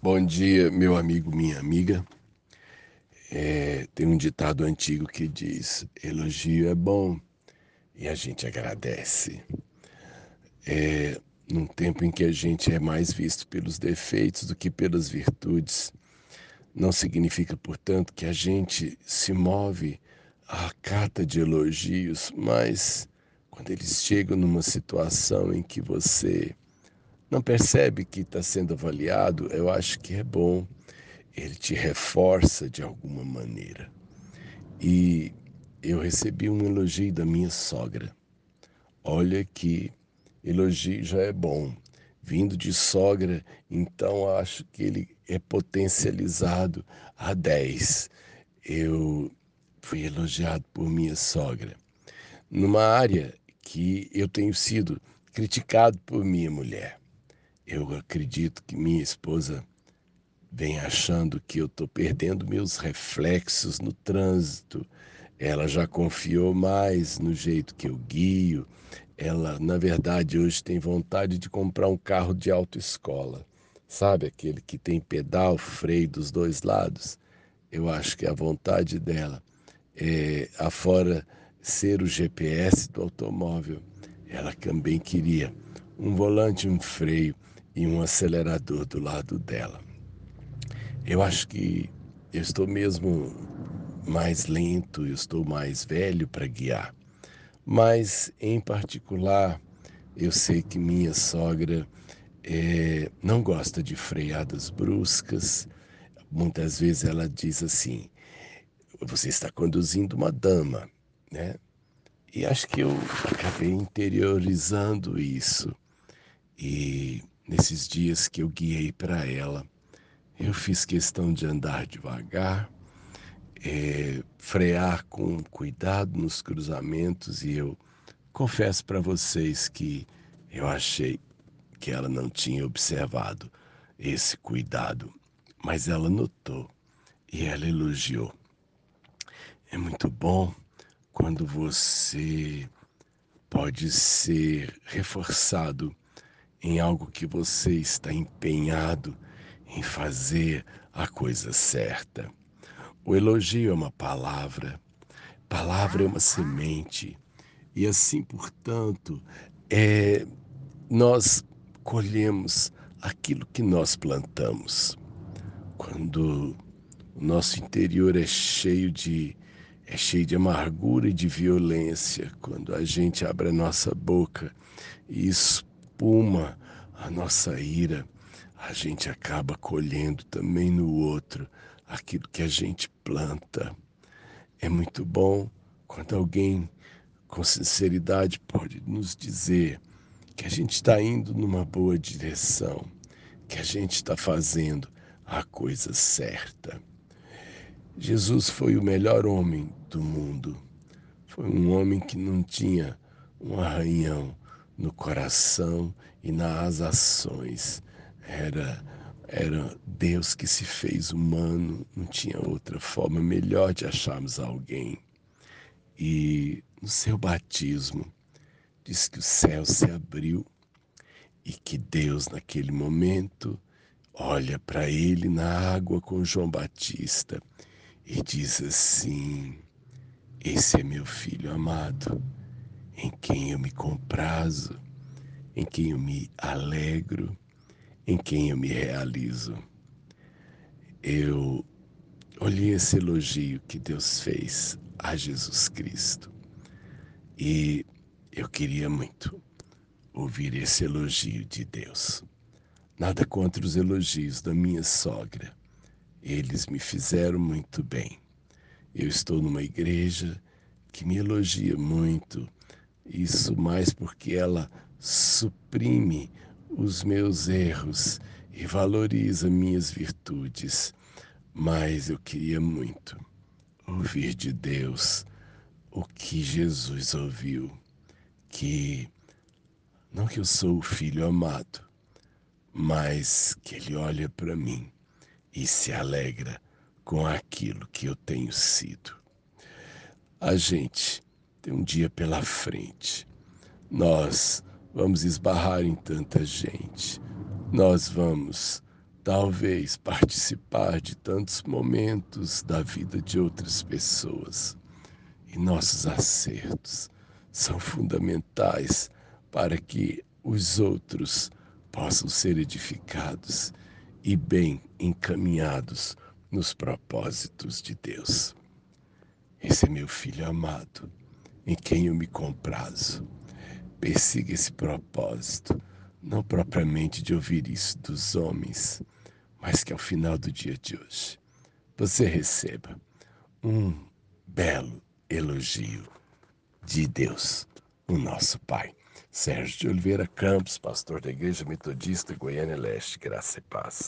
Bom dia, meu amigo, minha amiga. É, tem um ditado antigo que diz: elogio é bom e a gente agradece. É, num tempo em que a gente é mais visto pelos defeitos do que pelas virtudes, não significa, portanto, que a gente se move à cata de elogios, mas quando eles chegam numa situação em que você não percebe que está sendo avaliado, eu acho que é bom. Ele te reforça de alguma maneira. E eu recebi um elogio da minha sogra. Olha que elogio já é bom. Vindo de sogra, então acho que ele é potencializado a 10. Eu fui elogiado por minha sogra. Numa área que eu tenho sido criticado por minha mulher. Eu acredito que minha esposa vem achando que eu estou perdendo meus reflexos no trânsito. Ela já confiou mais no jeito que eu guio. Ela, na verdade, hoje tem vontade de comprar um carro de autoescola. Sabe aquele que tem pedal, freio dos dois lados? Eu acho que a vontade dela é, afora ser o GPS do automóvel, ela também queria um volante, um freio e um acelerador do lado dela. Eu acho que eu estou mesmo mais lento, eu estou mais velho para guiar. Mas, em particular, eu sei que minha sogra é, não gosta de freadas bruscas. Muitas vezes ela diz assim: você está conduzindo uma dama, né? E acho que eu acabei interiorizando isso. E Nesses dias que eu guiei para ela, eu fiz questão de andar devagar, é, frear com cuidado nos cruzamentos e eu confesso para vocês que eu achei que ela não tinha observado esse cuidado, mas ela notou e ela elogiou. É muito bom quando você pode ser reforçado em algo que você está empenhado em fazer a coisa certa. O elogio é uma palavra, palavra é uma semente, e assim, portanto, é, nós colhemos aquilo que nós plantamos. Quando o nosso interior é cheio de é cheio de amargura e de violência, quando a gente abre a nossa boca e espuma a nossa ira, a gente acaba colhendo também no outro aquilo que a gente planta. É muito bom quando alguém com sinceridade pode nos dizer que a gente está indo numa boa direção, que a gente está fazendo a coisa certa. Jesus foi o melhor homem do mundo. Foi um homem que não tinha um arranhão, no coração e nas ações. Era, era Deus que se fez humano, não tinha outra forma melhor de acharmos alguém. E no seu batismo, diz que o céu se abriu e que Deus, naquele momento, olha para ele na água com João Batista e diz assim: Esse é meu filho amado em quem eu me comprazo, em quem eu me alegro, em quem eu me realizo. Eu olhei esse elogio que Deus fez a Jesus Cristo e eu queria muito ouvir esse elogio de Deus. Nada contra os elogios da minha sogra. Eles me fizeram muito bem. Eu estou numa igreja que me elogia muito isso mais porque ela suprime os meus erros e valoriza minhas virtudes. Mas eu queria muito ouvir de Deus o que Jesus ouviu, que não que eu sou o filho amado, mas que ele olha para mim e se alegra com aquilo que eu tenho sido. A gente tem um dia pela frente. Nós vamos esbarrar em tanta gente. Nós vamos talvez participar de tantos momentos da vida de outras pessoas. E nossos acertos são fundamentais para que os outros possam ser edificados e bem encaminhados nos propósitos de Deus. Esse é meu filho amado, em quem eu me comprazo. Persiga esse propósito, não propriamente de ouvir isso dos homens, mas que ao final do dia de hoje você receba um belo elogio de Deus, o nosso Pai. Sérgio de Oliveira Campos, pastor da Igreja Metodista Goiânia Leste, graça e paz.